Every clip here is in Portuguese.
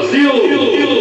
Brasil!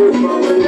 Thank you.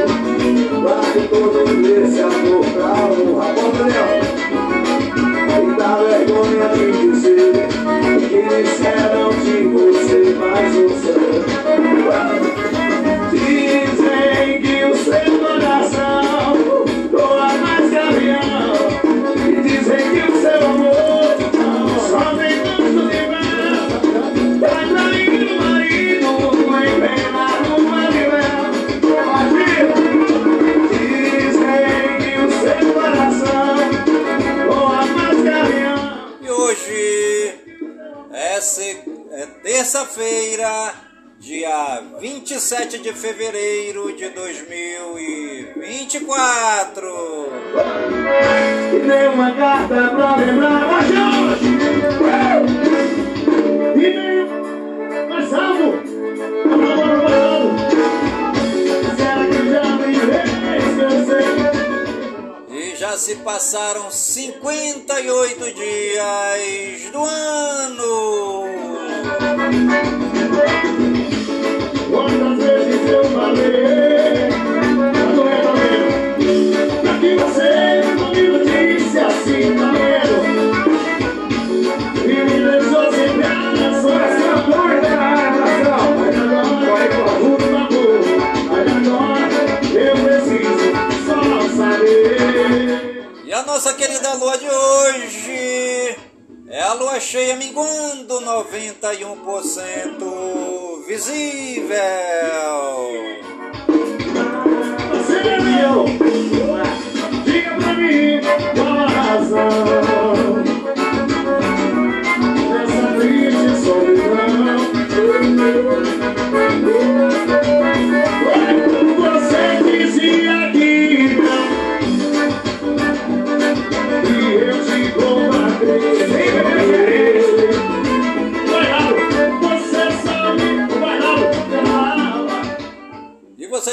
visível.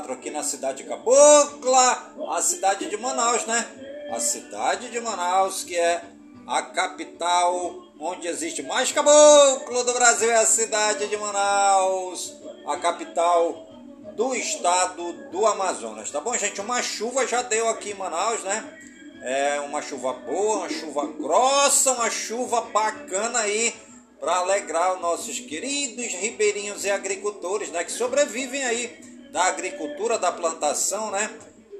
2024, aqui na cidade de Cabocla, a cidade de Manaus, né? A cidade de Manaus, que é a capital onde existe mais caboclo do Brasil, é a cidade de Manaus, a capital do estado do Amazonas, tá bom, gente? Uma chuva já deu aqui em Manaus, né? É uma chuva boa, uma chuva grossa, uma chuva bacana aí para alegrar os nossos queridos ribeirinhos e agricultores, né, que sobrevivem aí da agricultura, da plantação, né,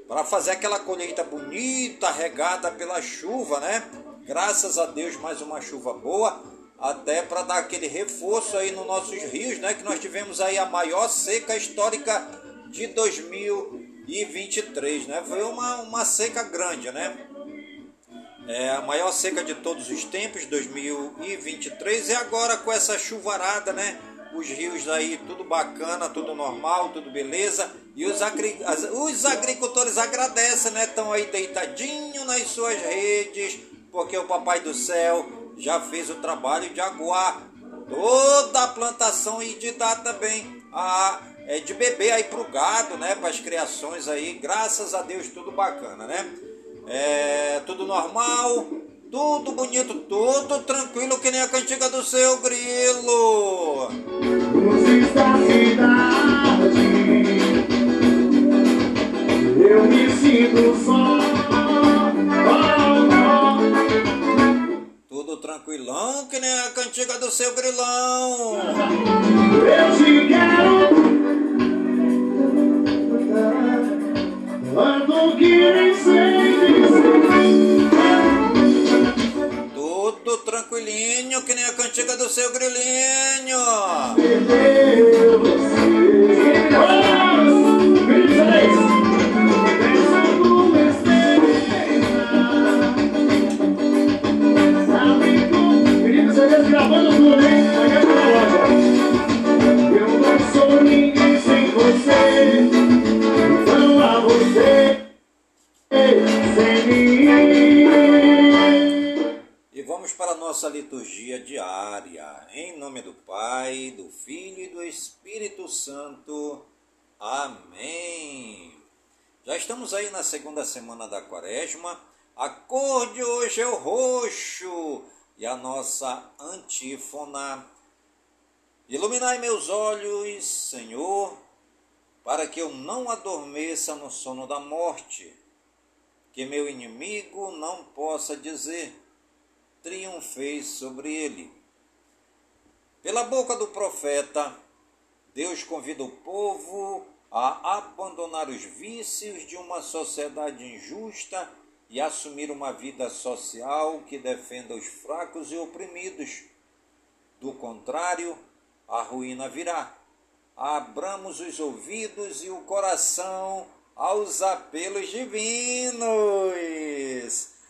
para fazer aquela colheita bonita, regada pela chuva, né? Graças a Deus mais uma chuva boa, até para dar aquele reforço aí nos nossos rios, né, que nós tivemos aí a maior seca histórica de 2023, né? Foi uma, uma seca grande, né? É a maior seca de todos os tempos, 2023, e agora com essa chuvarada, né? Os rios aí, tudo bacana, tudo normal, tudo beleza. E os, agri os agricultores agradecem, né? Estão aí deitadinho nas suas redes, porque o Papai do Céu já fez o trabalho de aguar toda a plantação e de dar também a é, de beber aí pro gado, né? Para as criações aí, graças a Deus, tudo bacana, né? É tudo normal, tudo bonito, tudo tranquilo, que nem a cantiga do seu grilo. eu me sinto só. Tudo tranquilão, que nem a cantiga do seu grilão. Eu te quero. Ando que nem sei. Tudo tranquilinho, que nem a cantiga do seu grilinho. Gravando tudo, hein? Eu não sou ninguém sem você. Não a você. Para a nossa liturgia diária. Em nome do Pai, do Filho e do Espírito Santo. Amém. Já estamos aí na segunda semana da quaresma. A cor de hoje é o roxo. E a nossa antífona. Iluminai meus olhos, Senhor, para que eu não adormeça no sono da morte que meu inimigo não possa dizer: triunfei sobre ele. Pela boca do profeta, Deus convida o povo a abandonar os vícios de uma sociedade injusta e assumir uma vida social que defenda os fracos e oprimidos. Do contrário, a ruína virá. Abramos os ouvidos e o coração aos apelos divinos.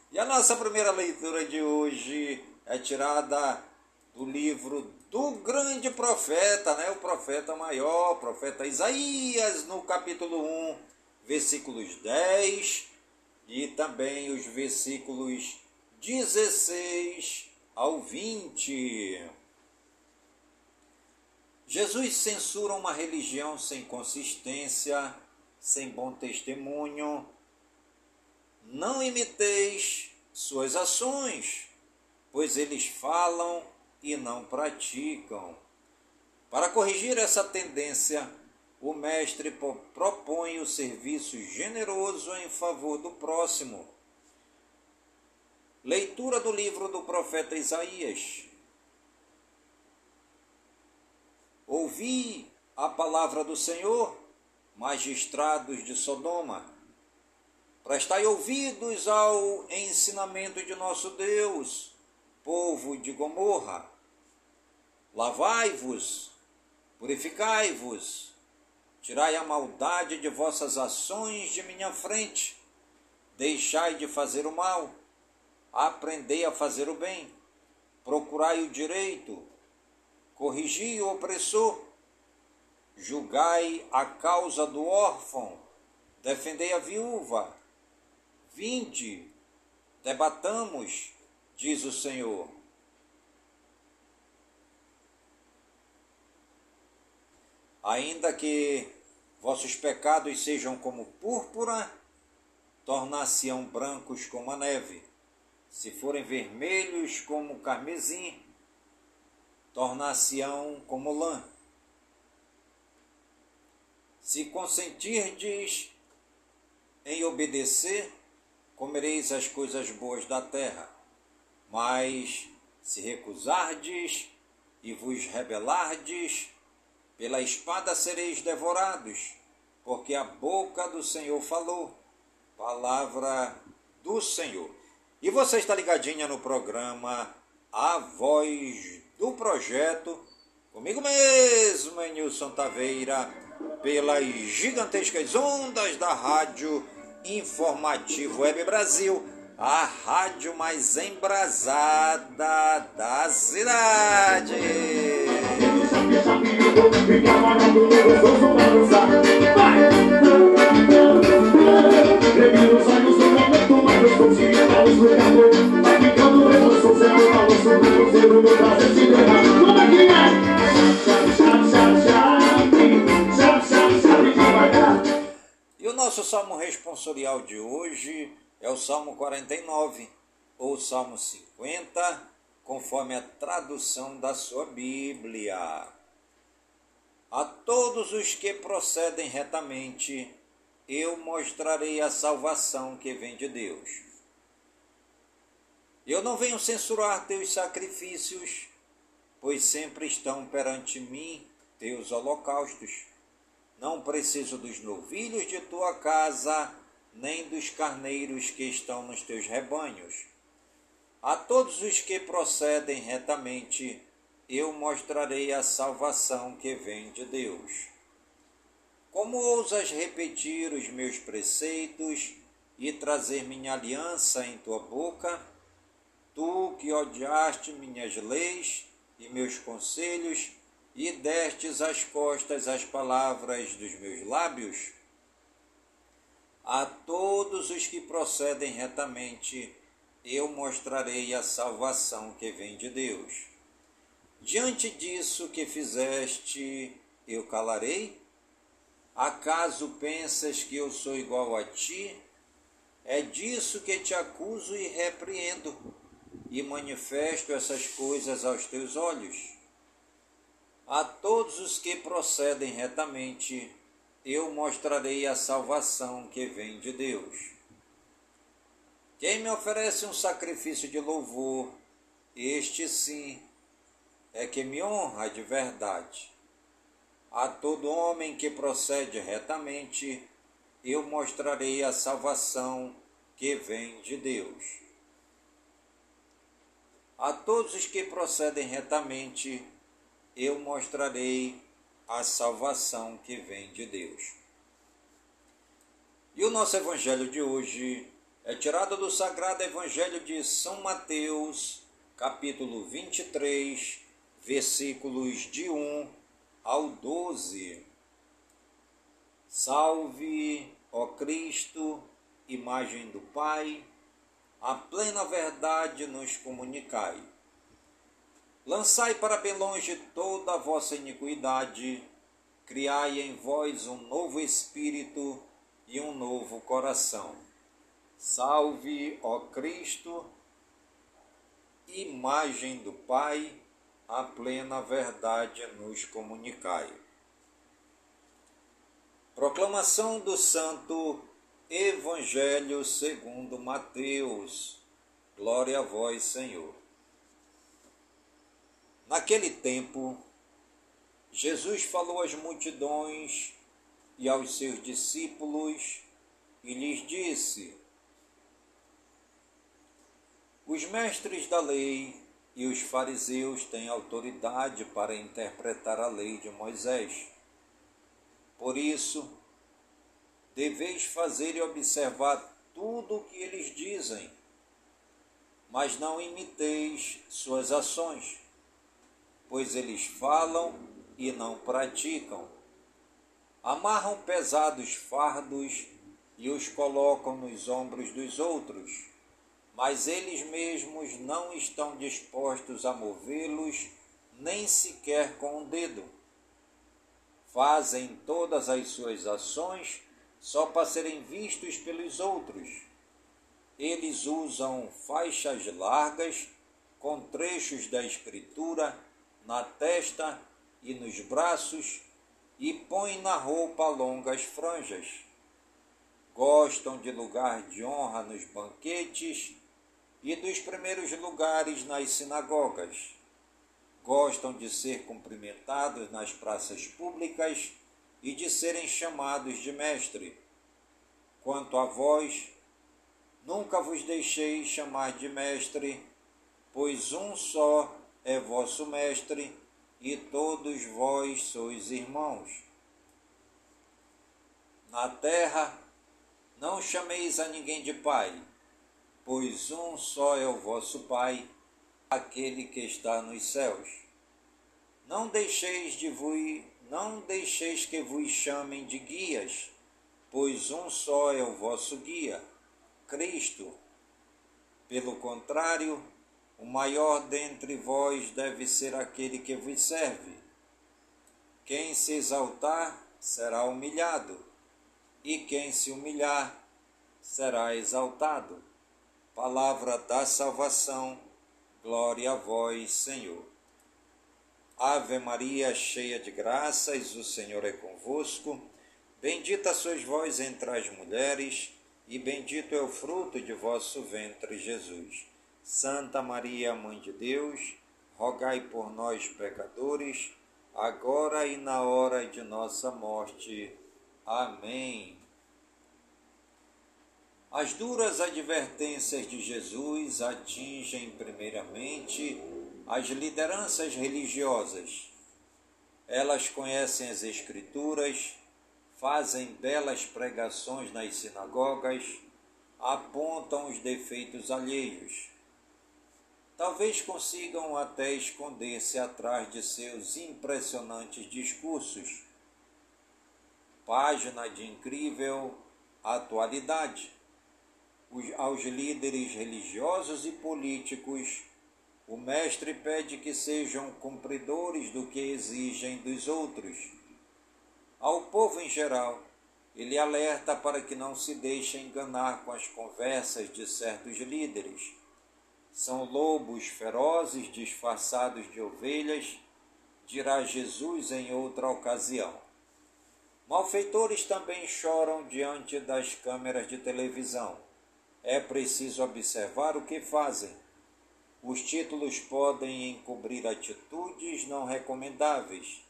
E a nossa primeira leitura de hoje é tirada do livro do grande profeta, né? o profeta maior, o profeta Isaías, no capítulo 1, versículos 10 e também os versículos 16 ao 20. Jesus censura uma religião sem consistência sem bom testemunho. Não imiteis suas ações, pois eles falam e não praticam. Para corrigir essa tendência, o Mestre propõe o serviço generoso em favor do próximo. Leitura do livro do profeta Isaías. Ouvi a palavra do Senhor magistrados de Sodoma, prestai ouvidos ao ensinamento de nosso Deus, povo de Gomorra. Lavai-vos, purificai-vos, tirai a maldade de vossas ações de minha frente, deixai de fazer o mal, aprendei a fazer o bem, procurai o direito, corrigi o opressor, julgai a causa do órfão, defendei a viúva, vinde, debatamos, diz o Senhor. Ainda que vossos pecados sejam como púrpura, tornar-se-ão brancos como a neve. Se forem vermelhos como carmesim, tornar-se-ão como lã. Se consentirdes em obedecer, comereis as coisas boas da terra. Mas se recusardes e vos rebelardes, pela espada sereis devorados, porque a boca do Senhor falou. Palavra do Senhor. E você está ligadinha no programa A Voz do Projeto, comigo mesmo, Nilson Taveira, pelas gigantescas ondas da Rádio Informativo Web Brasil, a rádio mais embrasada da cidade. E o nosso salmo responsorial de hoje é o Salmo 49, ou Salmo 50, conforme a tradução da sua Bíblia. A todos os que procedem retamente, eu mostrarei a salvação que vem de Deus. Eu não venho censurar teus sacrifícios, pois sempre estão perante mim teus holocaustos. Não preciso dos novilhos de tua casa, nem dos carneiros que estão nos teus rebanhos. A todos os que procedem retamente, eu mostrarei a salvação que vem de Deus. Como ousas repetir os meus preceitos e trazer minha aliança em tua boca? Tu que odiaste minhas leis e meus conselhos e destes as costas às palavras dos meus lábios? A todos os que procedem retamente, eu mostrarei a salvação que vem de Deus. Diante disso que fizeste, eu calarei? Acaso pensas que eu sou igual a ti? É disso que te acuso e repreendo, e manifesto essas coisas aos teus olhos. A todos os que procedem retamente, eu mostrarei a salvação que vem de Deus. Quem me oferece um sacrifício de louvor, este sim é que me honra de verdade. A todo homem que procede retamente, eu mostrarei a salvação que vem de Deus. A todos os que procedem retamente, eu mostrarei a salvação que vem de Deus. E o nosso evangelho de hoje é tirado do Sagrado Evangelho de São Mateus, capítulo 23, versículos de 1 ao 12. Salve, ó Cristo, imagem do Pai, a plena verdade nos comunicai. Lançai para bem longe toda a vossa iniquidade, criai em vós um novo espírito e um novo coração. Salve, ó Cristo, imagem do Pai, a plena verdade nos comunicai. Proclamação do Santo Evangelho segundo Mateus. Glória a vós, Senhor. Naquele tempo, Jesus falou às multidões e aos seus discípulos e lhes disse: Os mestres da lei e os fariseus têm autoridade para interpretar a lei de Moisés. Por isso, deveis fazer e observar tudo o que eles dizem, mas não imiteis suas ações, pois eles falam e não praticam. Amarram pesados fardos e os colocam nos ombros dos outros mas eles mesmos não estão dispostos a movê-los nem sequer com o um dedo. Fazem todas as suas ações só para serem vistos pelos outros. Eles usam faixas largas com trechos da Escritura na testa e nos braços e põem na roupa longas franjas. Gostam de lugar de honra nos banquetes e dos primeiros lugares nas sinagogas. Gostam de ser cumprimentados nas praças públicas e de serem chamados de mestre. Quanto a vós, nunca vos deixei chamar de mestre, pois um só é vosso mestre, e todos vós sois irmãos. Na terra, não chameis a ninguém de pai, pois um só é o vosso Pai, aquele que está nos céus. Não deixeis de vos, não deixeis que vos chamem de guias, pois um só é o vosso guia, Cristo. Pelo contrário, o maior dentre vós deve ser aquele que vos serve. Quem se exaltar será humilhado, e quem se humilhar será exaltado palavra da salvação. Glória a vós, Senhor. Ave Maria, cheia de graças, o Senhor é convosco. Bendita sois vós entre as mulheres, e bendito é o fruto de vosso ventre, Jesus. Santa Maria, Mãe de Deus, rogai por nós, pecadores, agora e na hora de nossa morte. Amém. As duras advertências de Jesus atingem primeiramente as lideranças religiosas. Elas conhecem as Escrituras, fazem belas pregações nas sinagogas, apontam os defeitos alheios. Talvez consigam até esconder-se atrás de seus impressionantes discursos. Página de incrível atualidade aos líderes religiosos e políticos, o Mestre pede que sejam cumpridores do que exigem dos outros. Ao povo em geral, ele alerta para que não se deixem enganar com as conversas de certos líderes. São lobos ferozes disfarçados de ovelhas, dirá Jesus em outra ocasião. Malfeitores também choram diante das câmeras de televisão é preciso observar o que fazem. Os títulos podem encobrir atitudes não recomendáveis.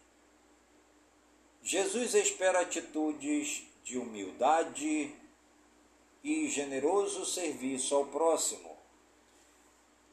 Jesus espera atitudes de humildade e generoso serviço ao próximo.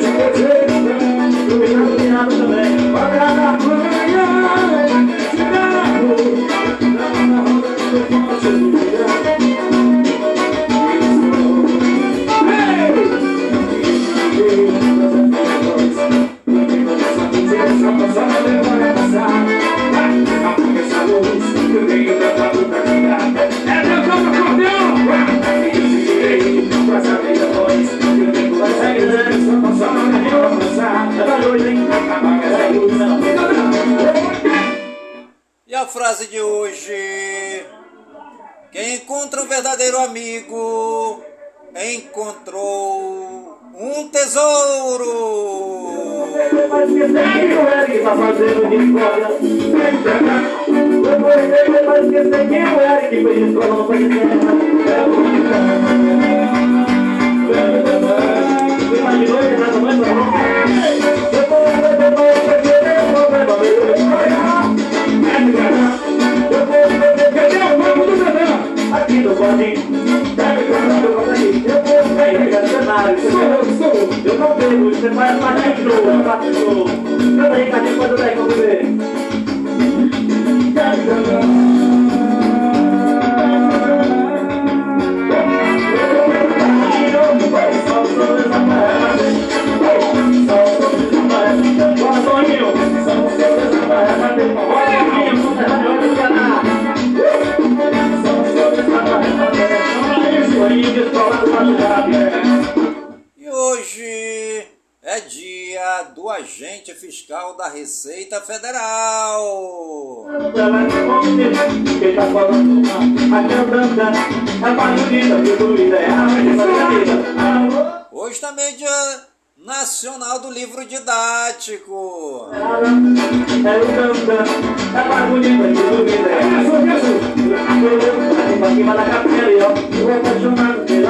Thank you. Frase de hoje. Quem encontra um verdadeiro amigo encontrou um tesouro. Mas que tem o você faz parte faço de novo. Canta aí, cadê quando vai com você? Da Receita Federal. Hoje também é dia Nacional do Livro Didático.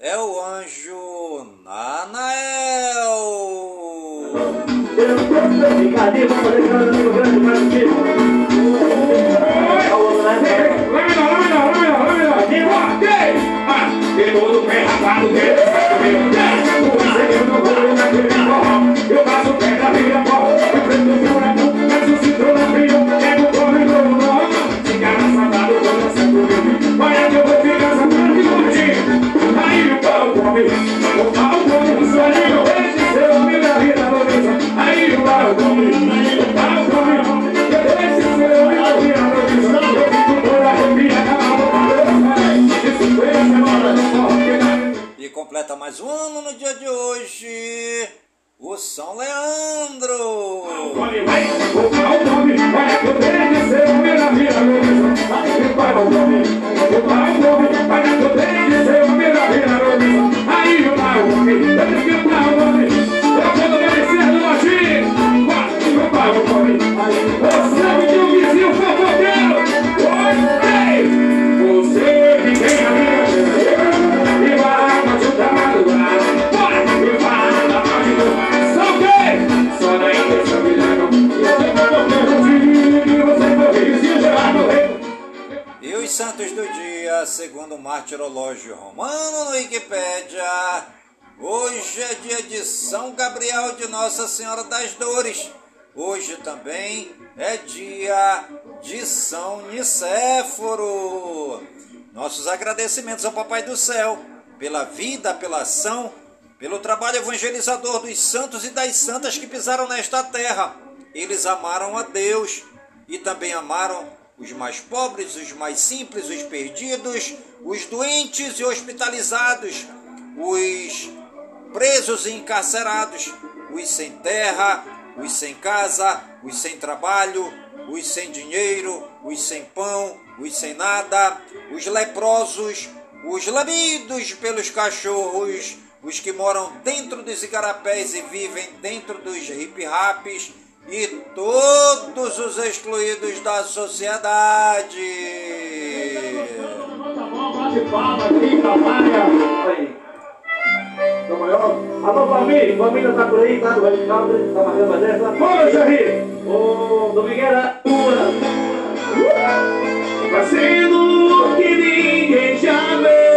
é o anjo Nanael. Tem agradecimentos ao Papai do Céu pela vida, pela ação, pelo trabalho evangelizador dos santos e das santas que pisaram nesta terra. Eles amaram a Deus e também amaram os mais pobres, os mais simples, os perdidos, os doentes e hospitalizados, os presos e encarcerados, os sem terra, os sem casa, os sem trabalho, os sem dinheiro, os sem pão, os sem nada, os leprosos, os lamidos pelos cachorros, os que moram dentro dos igarapés e vivem dentro dos hip-raps e todos os excluídos da sociedade. Alô, família, família tá por aí, tá do Country, tá marcando a dessa. Bora, Jair! Ô, Domingueira, fazendo que ninguém já vê.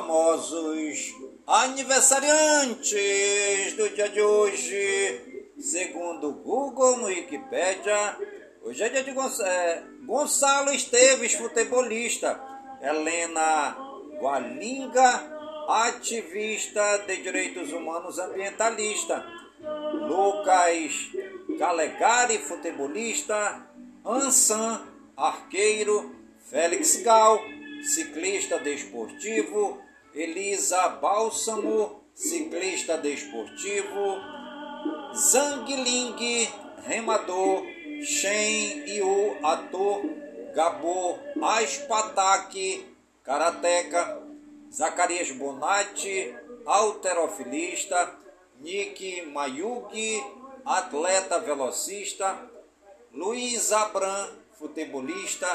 Famosos aniversariantes do dia de hoje. Segundo o Google no Wikipedia, hoje é dia de é, Gonçalo Esteves, futebolista. Helena Gualinga, ativista de direitos humanos ambientalista. Lucas Calegari, futebolista. Ansan, arqueiro. Félix Gal, ciclista desportivo. Elisa Bálsamo, ciclista desportivo. Zhang Ling, remador. Shen Yu, ator. Gabo Aspatak, karateca. Zacarias Bonatti, alterofilista, Nick Mayugi, atleta velocista, Luiz Abram, futebolista,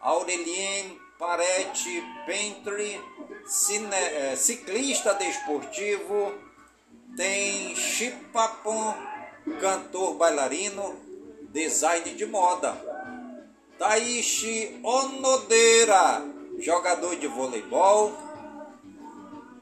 Aurelien Parete Pentry, cine, é, ciclista desportivo, tem Chipapon, cantor bailarino, design de moda. Taishi Onodeira, jogador de voleibol,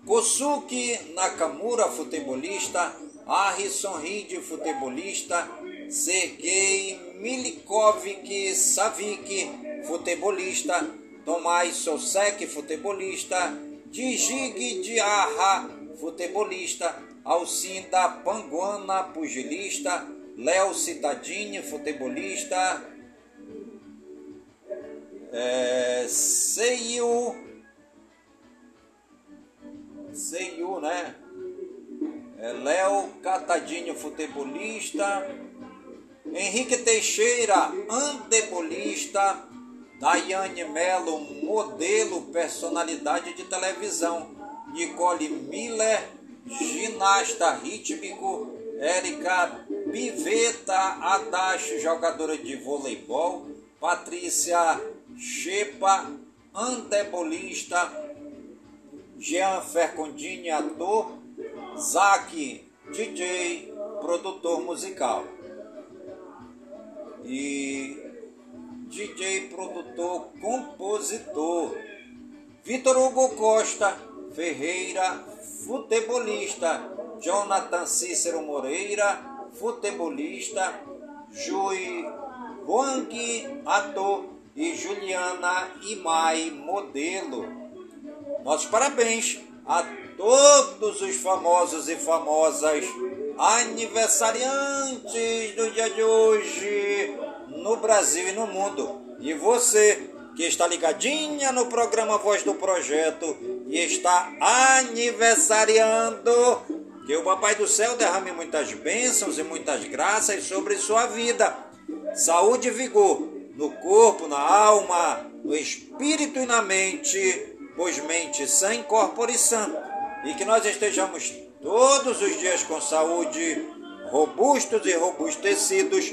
Kosuke Nakamura, futebolista, Harrison Reed, futebolista, Sergei Milikovic Savic, futebolista, Tomás Sosek, futebolista, Dijig Diarra, futebolista, Alcinda Panguana, pugilista, Léo Citadini, futebolista, é, Seiyu Seiyu, né? É Léo Catadinho, futebolista. Henrique Teixeira, antebolista. Daiane Melo, modelo, personalidade de televisão. Nicole Miller, ginasta rítmico. Érica Piveta Adachi, jogadora de voleibol. Patrícia Chepa, antebolista. Jean Fercondini, ator, Zac, DJ, produtor musical. E DJ, produtor, compositor. Vitor Hugo Costa Ferreira, futebolista. Jonathan Cícero Moreira, futebolista. Jui Wang, ator. E Juliana Imai, modelo. Nossos parabéns a todos os famosos e famosas aniversariantes do dia de hoje no Brasil e no mundo. E você que está ligadinha no programa Voz do Projeto e está aniversariando, que o Papai do Céu derrame muitas bênçãos e muitas graças sobre sua vida. Saúde e vigor no corpo, na alma, no espírito e na mente pois mente sã incorpore sã, e que nós estejamos todos os dias com saúde, robustos e robustecidos,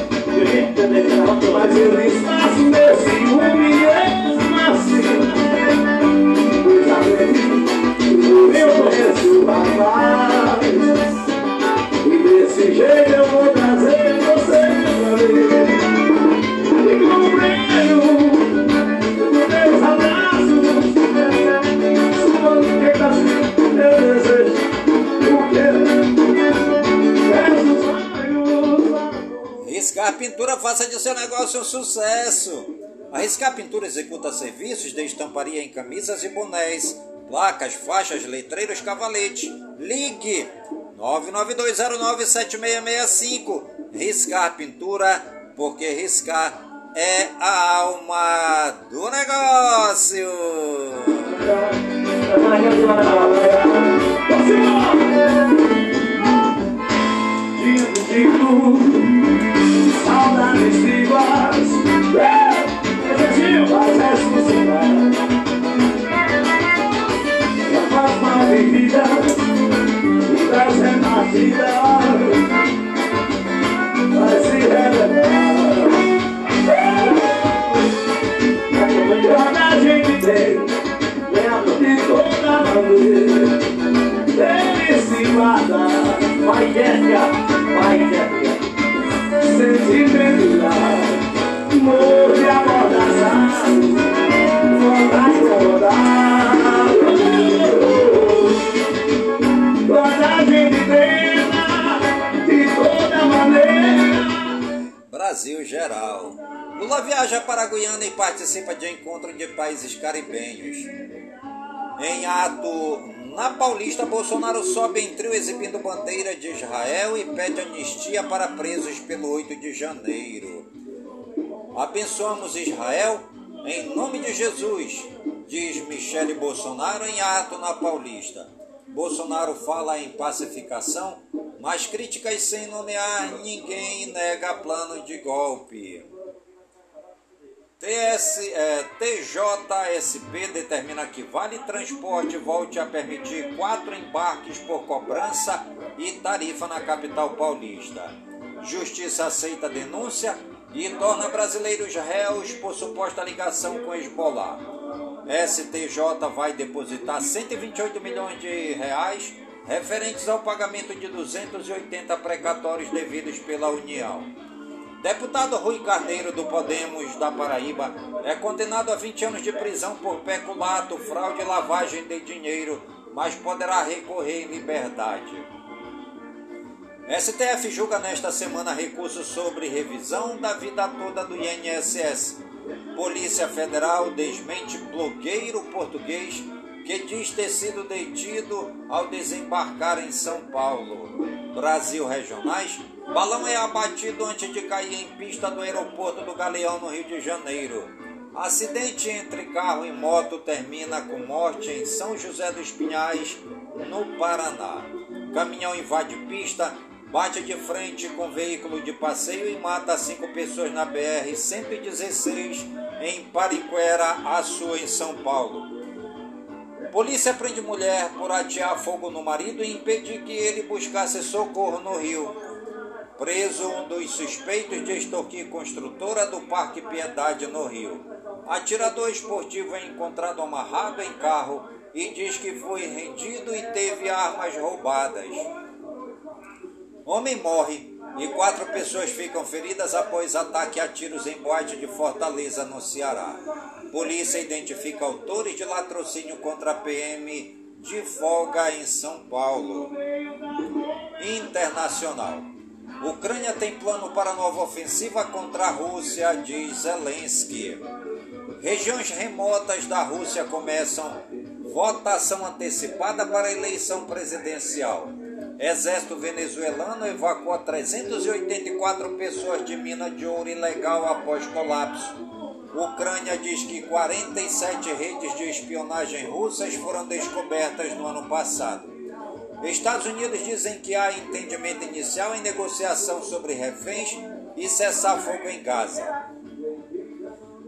mas ele está nesse mesmo assim. Eu conheço o e desse jeito eu vou Pintura faça de seu negócio um sucesso. Arriscar Pintura executa serviços de estamparia em camisas e bonés, placas, faixas, letreiros, cavaletes. Ligue 992097665. Riscar Pintura, porque riscar é a alma do negócio. I see that. A paz mal vivida E participa de encontro de países caribenhos. Em ato na Paulista, Bolsonaro sobe em trio exibindo bandeira de Israel e pede anistia para presos pelo 8 de janeiro. Abençoamos Israel em nome de Jesus, diz Michele Bolsonaro em ato na Paulista. Bolsonaro fala em pacificação, mas críticas sem nomear ninguém nega plano de golpe. TS, é, TJSP determina que Vale Transporte volte a permitir quatro embarques por cobrança e tarifa na capital paulista. Justiça aceita denúncia e torna brasileiros réus por suposta ligação com Esbolar. STJ vai depositar 128 milhões de reais referentes ao pagamento de 280 precatórios devidos pela União. Deputado Rui Carneiro do Podemos da Paraíba é condenado a 20 anos de prisão por peculato, fraude e lavagem de dinheiro, mas poderá recorrer em liberdade. STF julga nesta semana recurso sobre revisão da vida toda do INSS. Polícia Federal desmente blogueiro português que diz ter sido detido ao desembarcar em São Paulo. Brasil Regionais Balão é abatido antes de cair em pista do aeroporto do Galeão, no Rio de Janeiro. Acidente entre carro e moto termina com morte em São José dos Pinhais, no Paraná. Caminhão invade pista, bate de frente com veículo de passeio e mata cinco pessoas na BR-116 em Pariquera, Açu, em São Paulo. Polícia prende mulher por atear fogo no marido e impedir que ele buscasse socorro no Rio. Preso um dos suspeitos de extorquir construtora do Parque Piedade no Rio. Atirador esportivo é encontrado amarrado em carro e diz que foi rendido e teve armas roubadas. Homem morre e quatro pessoas ficam feridas após ataque a tiros em boate de Fortaleza, no Ceará. Polícia identifica autores de latrocínio contra a PM de folga em São Paulo. Internacional. Ucrânia tem plano para nova ofensiva contra a Rússia, diz Zelensky. Regiões remotas da Rússia começam votação antecipada para a eleição presidencial. Exército venezuelano evacua 384 pessoas de mina de ouro ilegal após colapso. Ucrânia diz que 47 redes de espionagem russas foram descobertas no ano passado. Estados Unidos dizem que há entendimento inicial em negociação sobre reféns e cessar fogo em Gaza.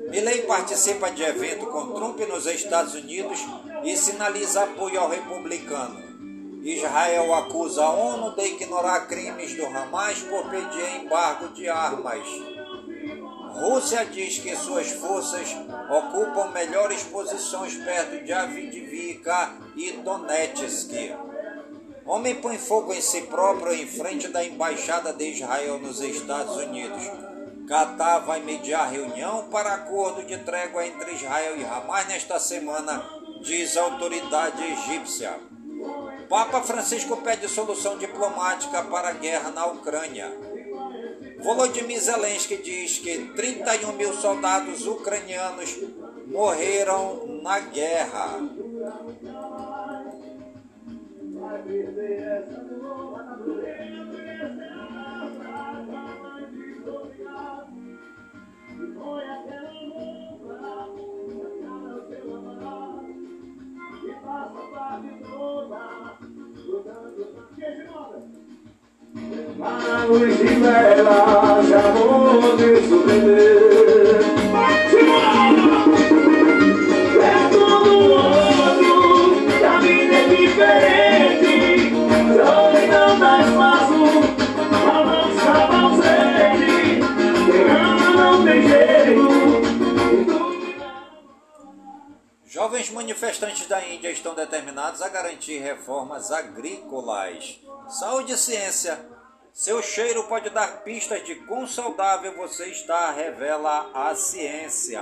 Milley participa de evento com Trump nos Estados Unidos e sinaliza apoio ao republicano. Israel acusa a ONU de ignorar crimes do Hamas por pedir embargo de armas. Rússia diz que suas forças ocupam melhores posições perto de Avdiivka e Donetsk. Homem põe fogo em si próprio em frente da embaixada de Israel nos Estados Unidos. Catar vai mediar reunião para acordo de trégua entre Israel e Hamas nesta semana, diz a autoridade egípcia. Papa Francisco pede solução diplomática para a guerra na Ucrânia. Volodymyr Zelensky diz que 31 mil soldados ucranianos morreram na guerra. Manos de velas, amor de sobreviver. É manifestantes da Índia estão determinados a garantir reformas agrícolas. Saúde e ciência. Seu cheiro pode dar pistas de quão saudável você está, revela a ciência.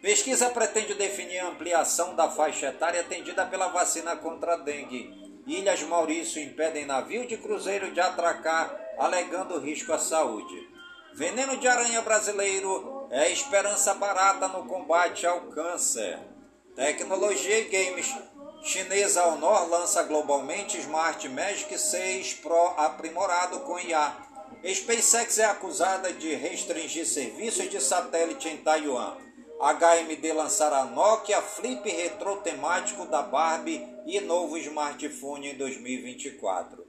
Pesquisa pretende definir a ampliação da faixa etária atendida pela vacina contra a dengue. Ilhas Maurício impedem navio de cruzeiro de atracar, alegando risco à saúde. Veneno de aranha brasileiro é esperança barata no combate ao câncer. Tecnologia e games. Chinesa Honor lança globalmente Smart Magic 6 Pro aprimorado com IA. SpaceX é acusada de restringir serviços de satélite em Taiwan. HMD lançará Nokia Flip Retro temático da Barbie e novo smartphone em 2024.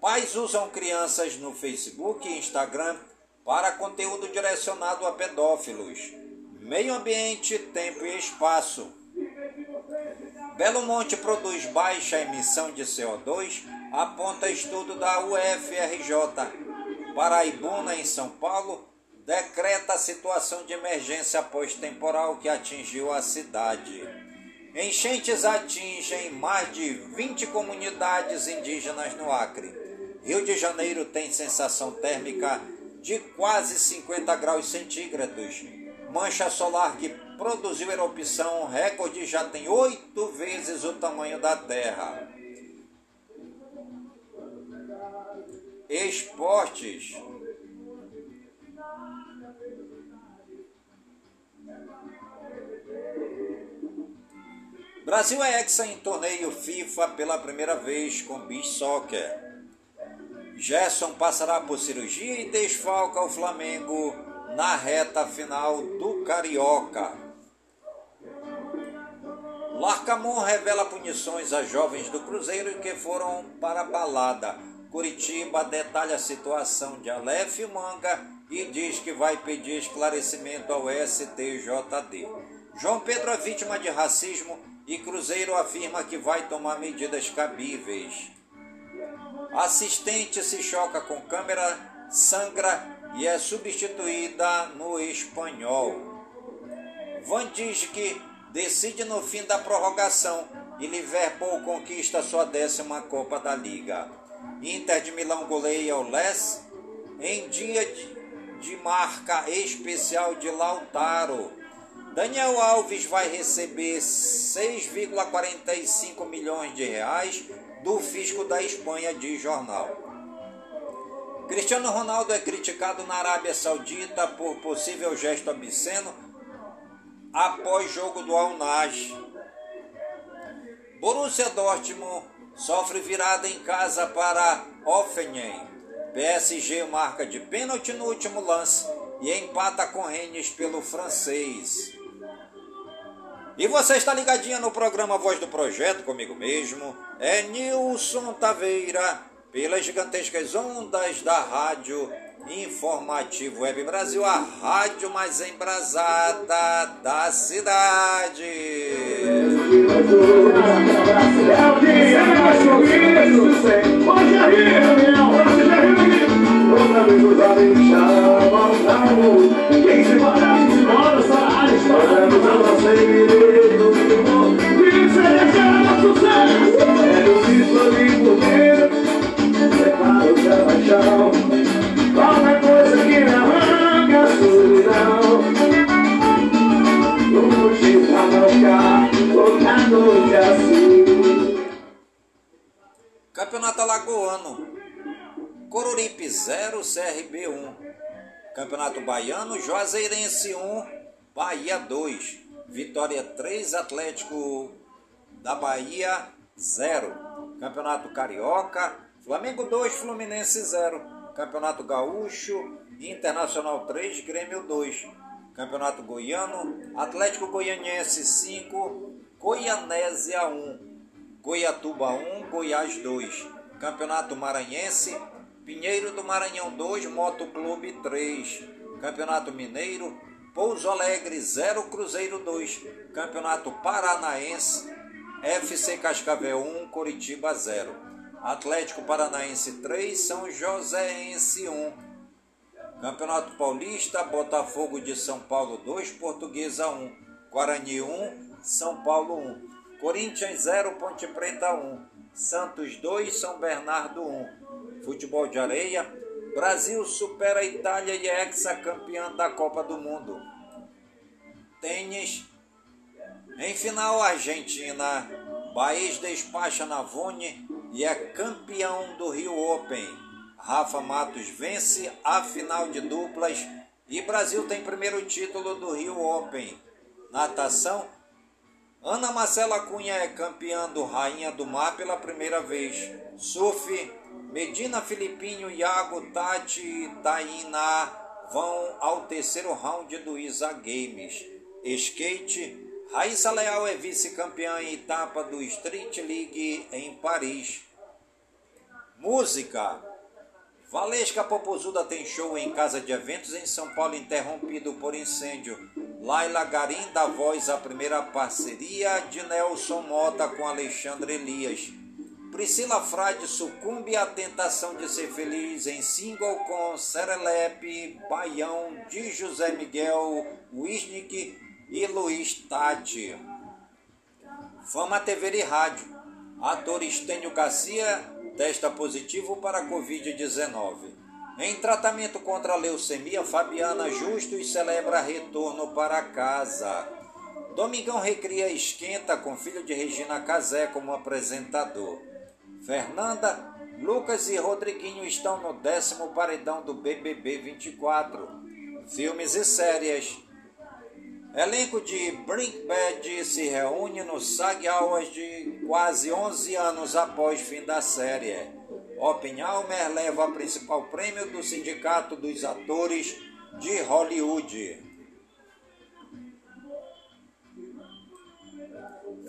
Pais usam crianças no Facebook e Instagram para conteúdo direcionado a pedófilos. Meio ambiente, tempo e espaço. Belo Monte produz baixa emissão de CO2, aponta estudo da UFRJ. Paraibuna, em São Paulo, decreta a situação de emergência pós-temporal que atingiu a cidade. Enchentes atingem mais de 20 comunidades indígenas no Acre. Rio de Janeiro tem sensação térmica de quase 50 graus centígrados. Mancha solar que produziu erupção recorde já tem oito vezes o tamanho da Terra. Esportes. Brasil é exa em torneio FIFA pela primeira vez com Beach Soccer. Gerson passará por cirurgia e desfalca o Flamengo na reta final do Carioca. Larcamon revela punições a jovens do Cruzeiro que foram para a balada. Curitiba detalha a situação de Aleph Manga e diz que vai pedir esclarecimento ao STJD. João Pedro é vítima de racismo e Cruzeiro afirma que vai tomar medidas cabíveis. Assistente se choca com câmera, sangra e é substituída no espanhol. Van Dijk decide no fim da prorrogação e Liverpool conquista sua décima Copa da Liga. Inter de Milão goleia o Les em dia de, de marca especial de Lautaro. Daniel Alves vai receber 6,45 milhões de reais do fisco da Espanha de jornal. Cristiano Ronaldo é criticado na Arábia Saudita por possível gesto obsceno após jogo do Al-Nassr. Borussia Dortmund sofre virada em casa para Offenheim. PSG marca de pênalti no último lance e empata com Rennes pelo francês. E você está ligadinha no programa Voz do Projeto comigo mesmo, é Nilson Taveira, pelas gigantescas ondas da rádio Informativo Web Brasil, a rádio mais embrasada da cidade. Quem se parar de nós, a história do nosso. Chão. Qualquer coisa que me arranca a solidão. No motivo a malcar, toda noite assim. Campeonato Alagoano. Coruripe 0, CRB 1. Campeonato Baiano, Juazeirense 1, Bahia 2. Vitória 3, Atlético da Bahia 0. Campeonato Carioca, Flamengo 2, Fluminense 0. Campeonato Gaúcho, Internacional 3, Grêmio 2. Campeonato Goiano, Atlético Goianiense 5, Goianésia 1. Goiatuba 1, Goiás 2. Campeonato Maranhense, Pinheiro do Maranhão 2, Motoclube 3. Campeonato Mineiro, Pouso Alegre 0, Cruzeiro 2. Campeonato Paranaense, FC Cascavel 1, Coritiba 0. Atlético Paranaense 3, São Joséense 1. Campeonato Paulista, Botafogo de São Paulo 2, Portuguesa 1. Guarani 1, São Paulo 1. Corinthians 0, Ponte Preta 1. Santos 2, São Bernardo 1. Futebol de areia, Brasil supera a Itália e é ex-campeã da Copa do Mundo. Tênis, em final, Argentina, Baez despacha Navone e é campeão do Rio Open. Rafa Matos vence a final de duplas e Brasil tem primeiro título do Rio Open. Natação, Ana Marcela Cunha é campeã do Rainha do Mar pela primeira vez. Surf, Medina Filipinho, Iago, Tati e Taina vão ao terceiro round do ISA Games. Skate, Raíssa Leal é vice-campeã em etapa do Street League em Paris. Música. Valesca Popozuda tem show em casa de eventos em São Paulo interrompido por incêndio. Laila Garim dá voz à primeira parceria de Nelson Mota com Alexandre Elias. Priscila Frade sucumbe à tentação de ser feliz em single com Serelepe, Baião de José Miguel Wisnik e Luiz Tati. Fama TV e Rádio. Ator Estênio Garcia testa positivo para Covid-19. Em tratamento contra a leucemia, Fabiana Justus celebra retorno para casa. Domingão recria Esquenta com filho de Regina Casé como apresentador. Fernanda, Lucas e Rodriguinho estão no décimo paredão do BBB 24. Filmes e séries. Elenco de Brink Bad se reúne no SAG Awards de quase 11 anos após fim da série. Oppenheimer leva o principal prêmio do Sindicato dos Atores de Hollywood.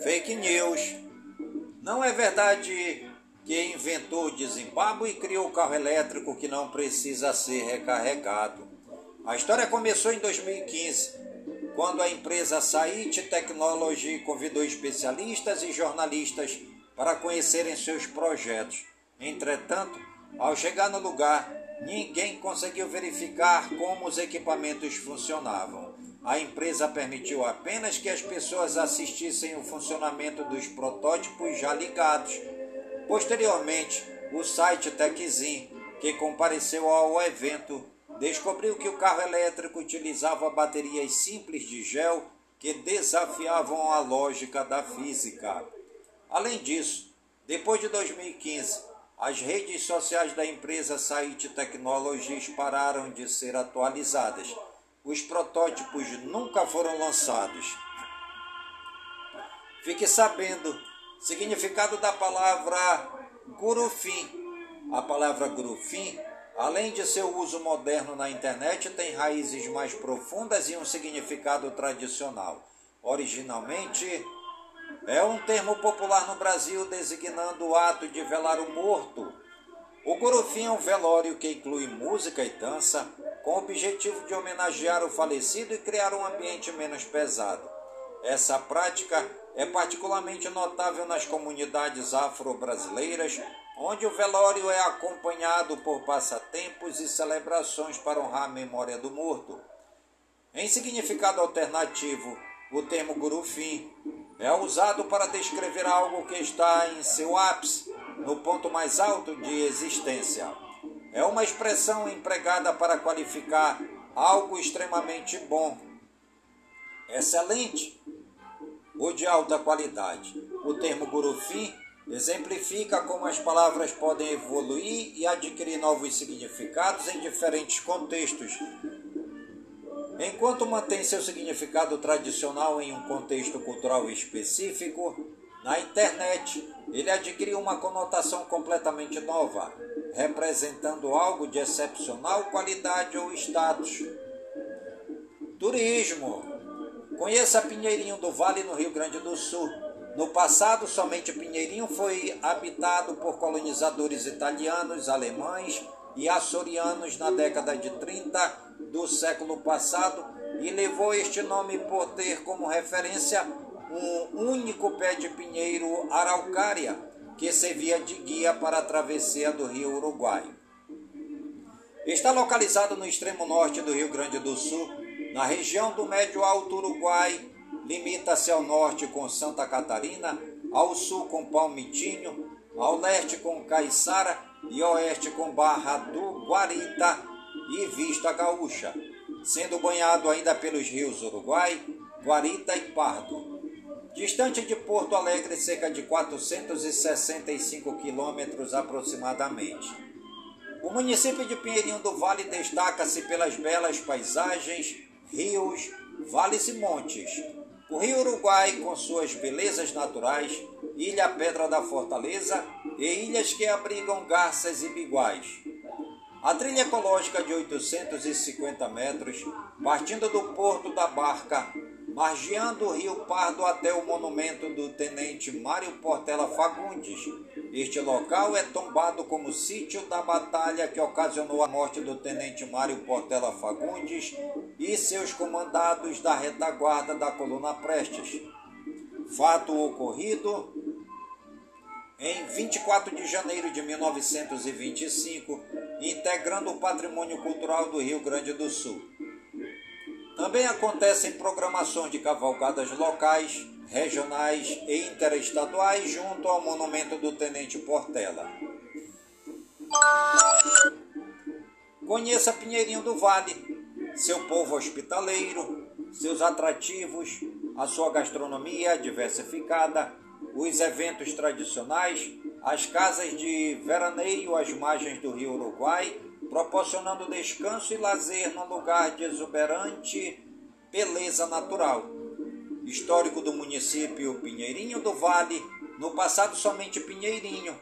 Fake News. Não é verdade que inventou o Zimbábue e criou o carro elétrico que não precisa ser recarregado. A história começou em 2015 quando a empresa Saite Technology convidou especialistas e jornalistas para conhecerem seus projetos. Entretanto, ao chegar no lugar, ninguém conseguiu verificar como os equipamentos funcionavam. A empresa permitiu apenas que as pessoas assistissem o funcionamento dos protótipos já ligados. Posteriormente, o site TechZin, que compareceu ao evento, descobriu que o carro elétrico utilizava baterias simples de gel que desafiavam a lógica da física. Além disso, depois de 2015, as redes sociais da empresa Saite Technologies pararam de ser atualizadas. Os protótipos nunca foram lançados. Fique sabendo, significado da palavra gurufim. A palavra gurufim Além de seu uso moderno na internet, tem raízes mais profundas e um significado tradicional. Originalmente, é um termo popular no Brasil designando o ato de velar o morto. O Gurufim é um velório que inclui música e dança, com o objetivo de homenagear o falecido e criar um ambiente menos pesado. Essa prática é particularmente notável nas comunidades afro-brasileiras, onde o velório é acompanhado por passatempos e celebrações para honrar a memória do morto. Em significado alternativo, o termo gurufim é usado para descrever algo que está em seu ápice, no ponto mais alto de existência. É uma expressão empregada para qualificar algo extremamente bom, excelente ou de alta qualidade. O termo gurufim exemplifica como as palavras podem evoluir e adquirir novos significados em diferentes contextos. Enquanto mantém seu significado tradicional em um contexto cultural específico, na internet ele adquire uma conotação completamente nova, representando algo de excepcional qualidade ou status. Turismo. Conheça Pinheirinho do Vale, no Rio Grande do Sul no passado, somente Pinheirinho foi habitado por colonizadores italianos, alemães e açorianos na década de 30 do século passado e levou este nome por ter como referência um único pé de pinheiro araucária que servia de guia para a travessia do rio Uruguai. Está localizado no extremo norte do Rio Grande do Sul, na região do Médio Alto Uruguai, limita-se ao norte com Santa Catarina, ao sul com Palmitinho, ao leste com Caiçara e oeste com Barra do Guarita e Vista Gaúcha, sendo banhado ainda pelos rios Uruguai, Guarita e Pardo. Distante de Porto Alegre, cerca de 465 quilômetros aproximadamente. O município de Pinheirinho do Vale destaca-se pelas belas paisagens, rios, vales e montes. O rio Uruguai, com suas belezas naturais, Ilha Pedra da Fortaleza e ilhas que abrigam garças e biguais. A trilha ecológica de 850 metros, partindo do Porto da Barca, margeando o Rio Pardo até o monumento do tenente Mário Portela Fagundes. Este local é tombado como sítio da batalha que ocasionou a morte do tenente Mário Portela Fagundes e seus comandados da retaguarda da coluna Prestes. Fato ocorrido em 24 de janeiro de 1925, integrando o patrimônio cultural do Rio Grande do Sul. Também acontecem programações de cavalgadas locais, regionais e interestaduais junto ao monumento do Tenente Portela. Conheça Pinheirinho do Vale, seu povo hospitaleiro, seus atrativos, a sua gastronomia diversificada, os eventos tradicionais, as casas de veraneio às margens do rio Uruguai proporcionando descanso e lazer num lugar de exuberante beleza natural. Histórico do município Pinheirinho do Vale, no passado somente Pinheirinho,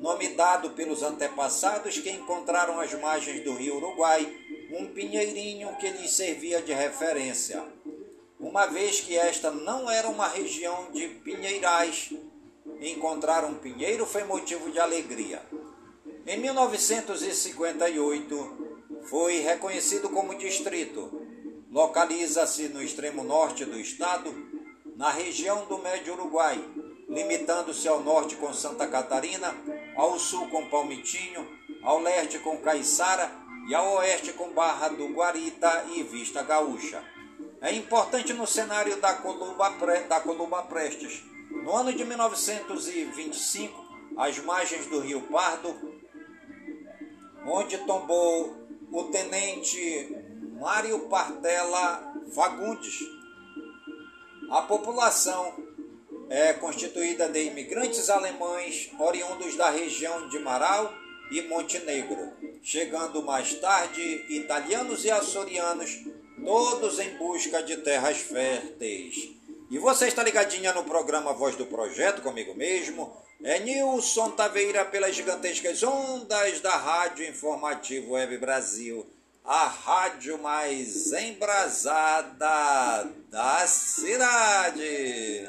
nome dado pelos antepassados que encontraram as margens do rio Uruguai um pinheirinho que lhes servia de referência, uma vez que esta não era uma região de pinheirais. Encontrar um pinheiro foi motivo de alegria. Em 1958, foi reconhecido como distrito. Localiza-se no extremo norte do estado, na região do Médio Uruguai, limitando-se ao norte com Santa Catarina, ao sul com Palmitinho, ao leste com Caiçara e ao oeste com Barra do Guarita e Vista Gaúcha. É importante no cenário da Columba, da Columba Prestes. No ano de 1925, às margens do Rio Pardo, onde tombou o tenente Mário Partela Fagundes. A população é constituída de imigrantes alemães oriundos da região de Marau e Montenegro, chegando mais tarde italianos e açorianos, todos em busca de terras férteis. E você está ligadinha no programa Voz do Projeto comigo mesmo, é Nilson Taveira pelas gigantescas ondas da Rádio Informativo Web Brasil, a rádio mais embrasada da cidade.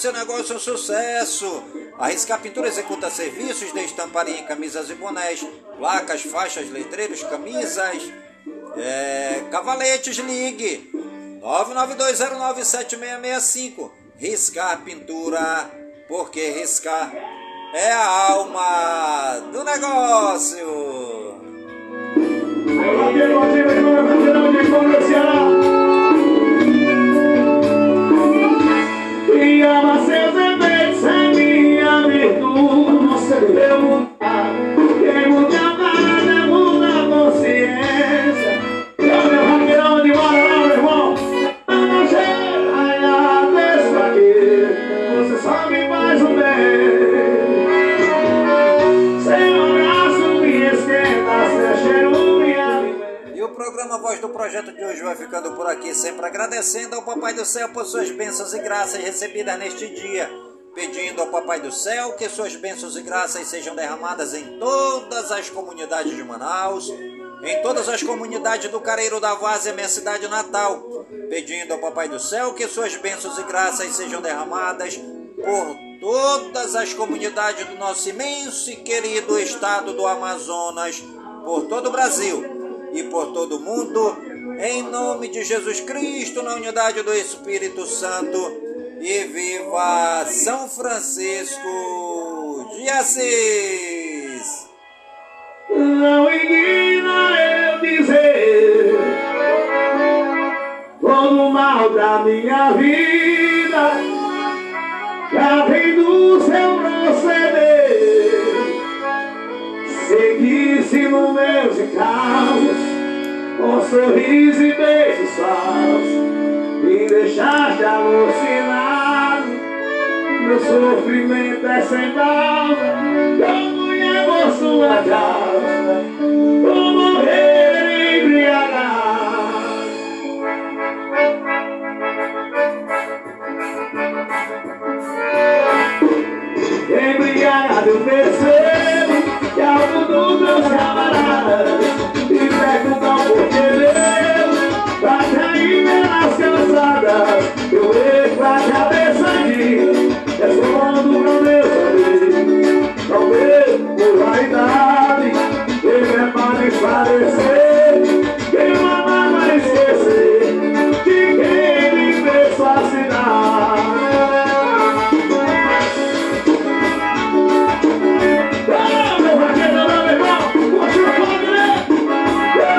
seu negócio um sucesso. A Riscar Pintura executa serviços de estamparia em camisas e bonés, placas, faixas, letreiros, camisas, é, cavaletes, ligue 992097665. Riscar Pintura, porque riscar é a alma do negócio. Papai do Céu por suas bênçãos e graças recebidas neste dia, pedindo ao Papai do Céu que suas bênçãos e graças sejam derramadas em todas as comunidades de Manaus, em todas as comunidades do Careiro da Várzea, minha cidade natal, pedindo ao Papai do Céu que suas bênçãos e graças sejam derramadas por todas as comunidades do nosso imenso e querido estado do Amazonas, por todo o Brasil e por todo o mundo, em nome de Jesus Cristo, na unidade do Espírito Santo, e viva São Francisco de Assis! Não igna eu dizer todo o mal da minha vida já vem do seu proceder. Seguisse no meus encargos, com sorriso e beijos falsos, me deixaste alucinado. Meu sofrimento é sem balda, como levou sua casa, vou morrer embriagado. Embriagado, eu meus camaradas E perguntam por que eu Pra cair pelas calçadas Eu ergo a cabeça de Respondo pro meu saber Talvez por vaidade é mais parecido.